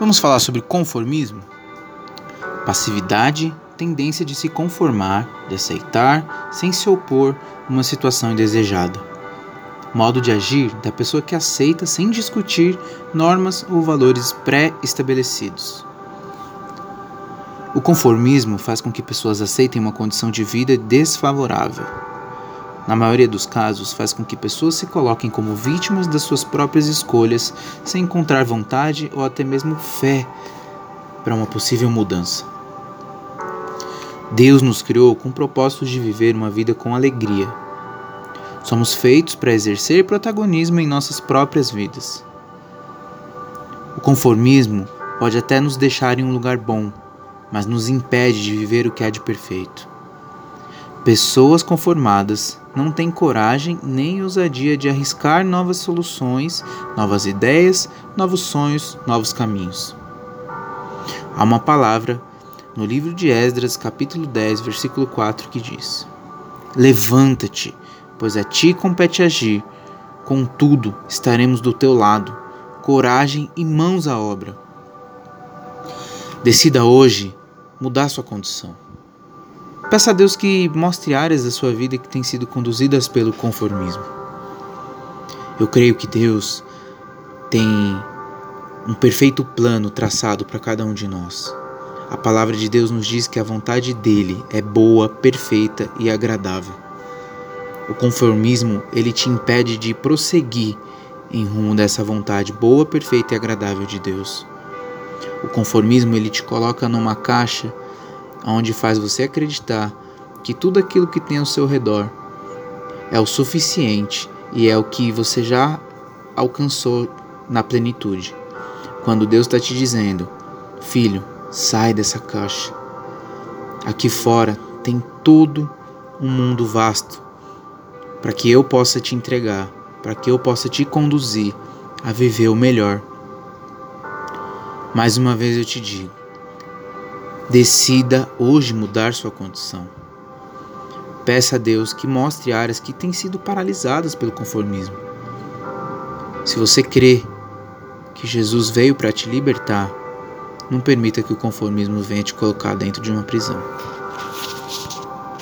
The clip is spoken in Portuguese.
Vamos falar sobre conformismo? Passividade, tendência de se conformar, de aceitar, sem se opor uma situação indesejada. Modo de agir da pessoa que aceita sem discutir normas ou valores pré-estabelecidos. O conformismo faz com que pessoas aceitem uma condição de vida desfavorável. Na maioria dos casos, faz com que pessoas se coloquem como vítimas das suas próprias escolhas, sem encontrar vontade ou até mesmo fé para uma possível mudança. Deus nos criou com o propósito de viver uma vida com alegria. Somos feitos para exercer protagonismo em nossas próprias vidas. O conformismo pode até nos deixar em um lugar bom, mas nos impede de viver o que há de perfeito. Pessoas conformadas não têm coragem nem ousadia de arriscar novas soluções, novas ideias, novos sonhos, novos caminhos. Há uma palavra no livro de Esdras, capítulo 10, versículo 4, que diz: Levanta-te, pois a ti compete agir, contudo estaremos do teu lado, coragem e mãos à obra. Decida hoje mudar sua condição. Peça a Deus que mostre áreas da sua vida que têm sido conduzidas pelo conformismo. Eu creio que Deus tem um perfeito plano traçado para cada um de nós. A palavra de Deus nos diz que a vontade dele é boa, perfeita e agradável. O conformismo, ele te impede de prosseguir em rumo dessa vontade boa, perfeita e agradável de Deus. O conformismo ele te coloca numa caixa onde faz você acreditar que tudo aquilo que tem ao seu redor é o suficiente e é o que você já alcançou na plenitude. Quando Deus está te dizendo, filho, sai dessa caixa. Aqui fora tem todo um mundo vasto para que eu possa te entregar, para que eu possa te conduzir a viver o melhor mais uma vez eu te digo: decida hoje mudar sua condição. Peça a Deus que mostre áreas que têm sido paralisadas pelo conformismo. Se você crê que Jesus veio para te libertar, não permita que o conformismo venha te colocar dentro de uma prisão.